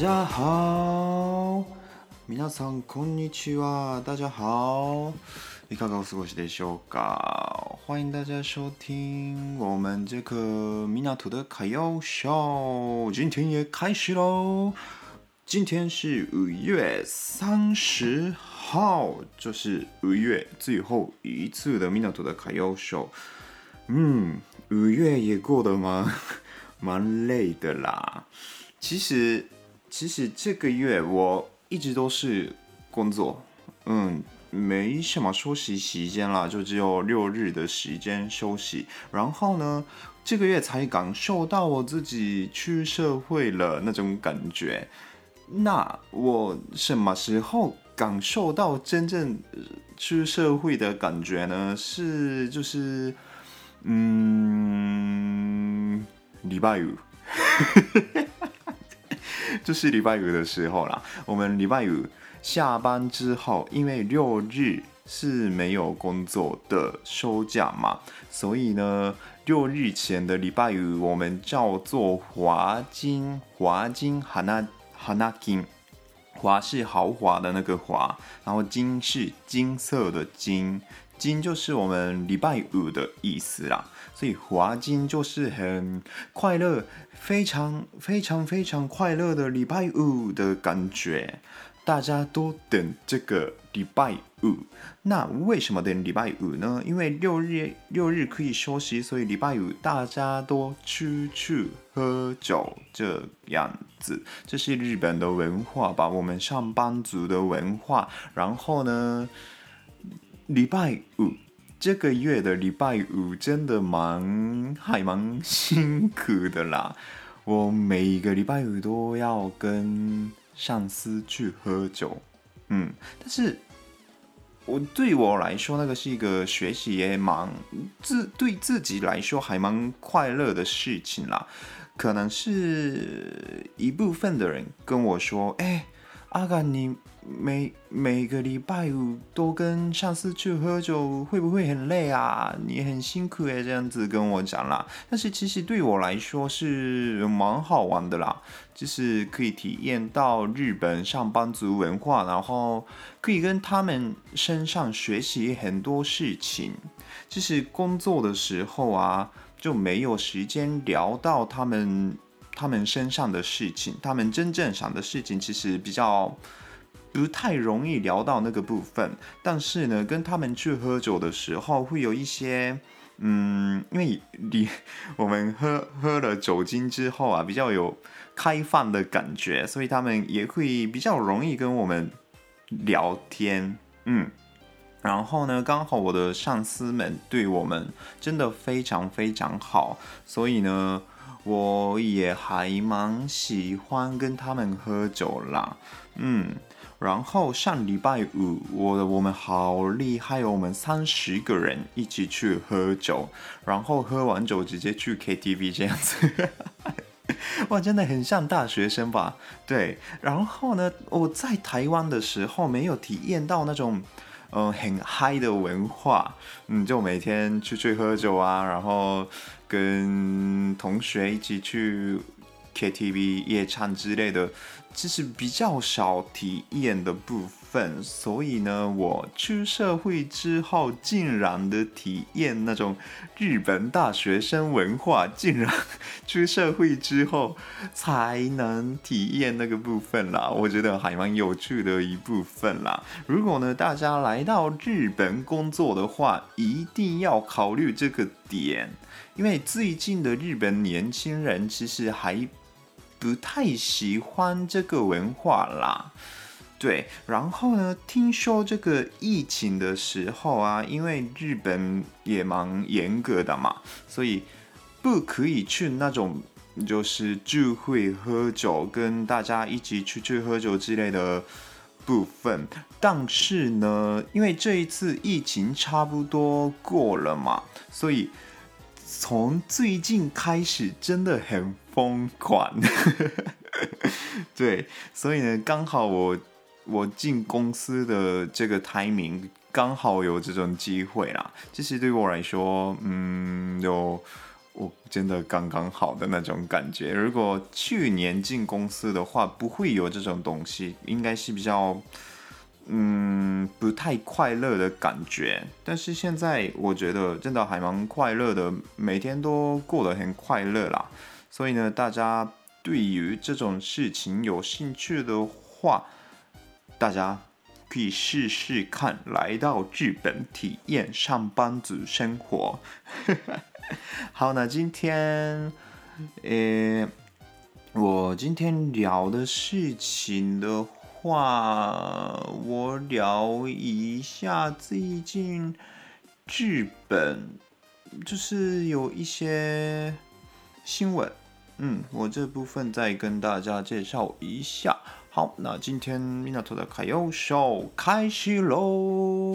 大家好，皆さんこんにちは。大家好，いかがお过ごしでしょうか？欢迎大家收听我们这个米纳图的卡要秀，今天也开始喽。今天是五月三十号，就是五月最后一次的米纳图的卡要秀。嗯，五月也过得蛮蛮累的啦。其实。其实这个月我一直都是工作，嗯，没什么休息时间啦，就只有六日的时间休息。然后呢，这个月才感受到我自己出社会了那种感觉。那我什么时候感受到真正出社会的感觉呢？是就是，嗯，礼拜五。就是礼拜五的时候啦，我们礼拜五下班之后，因为六日是没有工作的休假嘛，所以呢，六日前的礼拜五我们叫做华金，华金哈那哈那金，华是豪华的那个华，然后金是金色的金，金就是我们礼拜五的意思啦。所以华金就是很快乐，非常非常非常快乐的礼拜五的感觉，大家都等这个礼拜五。那为什么等礼拜五呢？因为六日六日可以休息，所以礼拜五大家都出去喝酒这样子。这是日本的文化吧，我们上班族的文化。然后呢，礼拜五。这个月的礼拜五真的蛮还蛮辛苦的啦，我每一个礼拜五都要跟上司去喝酒，嗯，但是我对我来说，那个是一个学习也蛮自对自己来说还蛮快乐的事情啦，可能是一部分的人跟我说，哎，阿甘你。每每个礼拜五都跟上司去喝酒，会不会很累啊？你很辛苦诶，这样子跟我讲啦。但是其实对我来说是蛮好玩的啦，就是可以体验到日本上班族文化，然后可以跟他们身上学习很多事情。其实工作的时候啊，就没有时间聊到他们他们身上的事情，他们真正想的事情其实比较。不太容易聊到那个部分，但是呢，跟他们去喝酒的时候，会有一些，嗯，因为你 我们喝喝了酒精之后啊，比较有开放的感觉，所以他们也会比较容易跟我们聊天，嗯，然后呢，刚好我的上司们对我们真的非常非常好，所以呢，我也还蛮喜欢跟他们喝酒啦，嗯。然后上礼拜五，我的我们好厉害哦，我们三十个人一起去喝酒，然后喝完酒直接去 KTV 这样子，哇，真的很像大学生吧？对。然后呢，我在台湾的时候没有体验到那种，嗯、很嗨的文化，嗯，就每天出去喝酒啊，然后跟同学一起去。KTV 夜唱之类的，这是比较少体验的部分，所以呢，我出社会之后，竟然的体验那种日本大学生文化，竟然出社会之后才能体验那个部分啦，我觉得还蛮有趣的一部分啦。如果呢，大家来到日本工作的话，一定要考虑这个点，因为最近的日本年轻人其实还。不太喜欢这个文化啦，对，然后呢，听说这个疫情的时候啊，因为日本也蛮严格的嘛，所以不可以去那种就是聚会喝酒，跟大家一起出去喝酒之类的部分。但是呢，因为这一次疫情差不多过了嘛，所以从最近开始真的很疯狂。对，所以呢，刚好我。我进公司的这个 timing 刚好有这种机会啦，其实对我来说，嗯，有我真的刚刚好的那种感觉。如果去年进公司的话，不会有这种东西，应该是比较，嗯，不太快乐的感觉。但是现在我觉得真的还蛮快乐的，每天都过得很快乐啦。所以呢，大家对于这种事情有兴趣的话，大家可以试试看，来到日本体验上班族生活。好，那今天，呃，我今天聊的事情的话，我聊一下最近日本，就是有一些新闻，嗯，我这部分再跟大家介绍一下。好，那今天凑的卡友秀开始喽。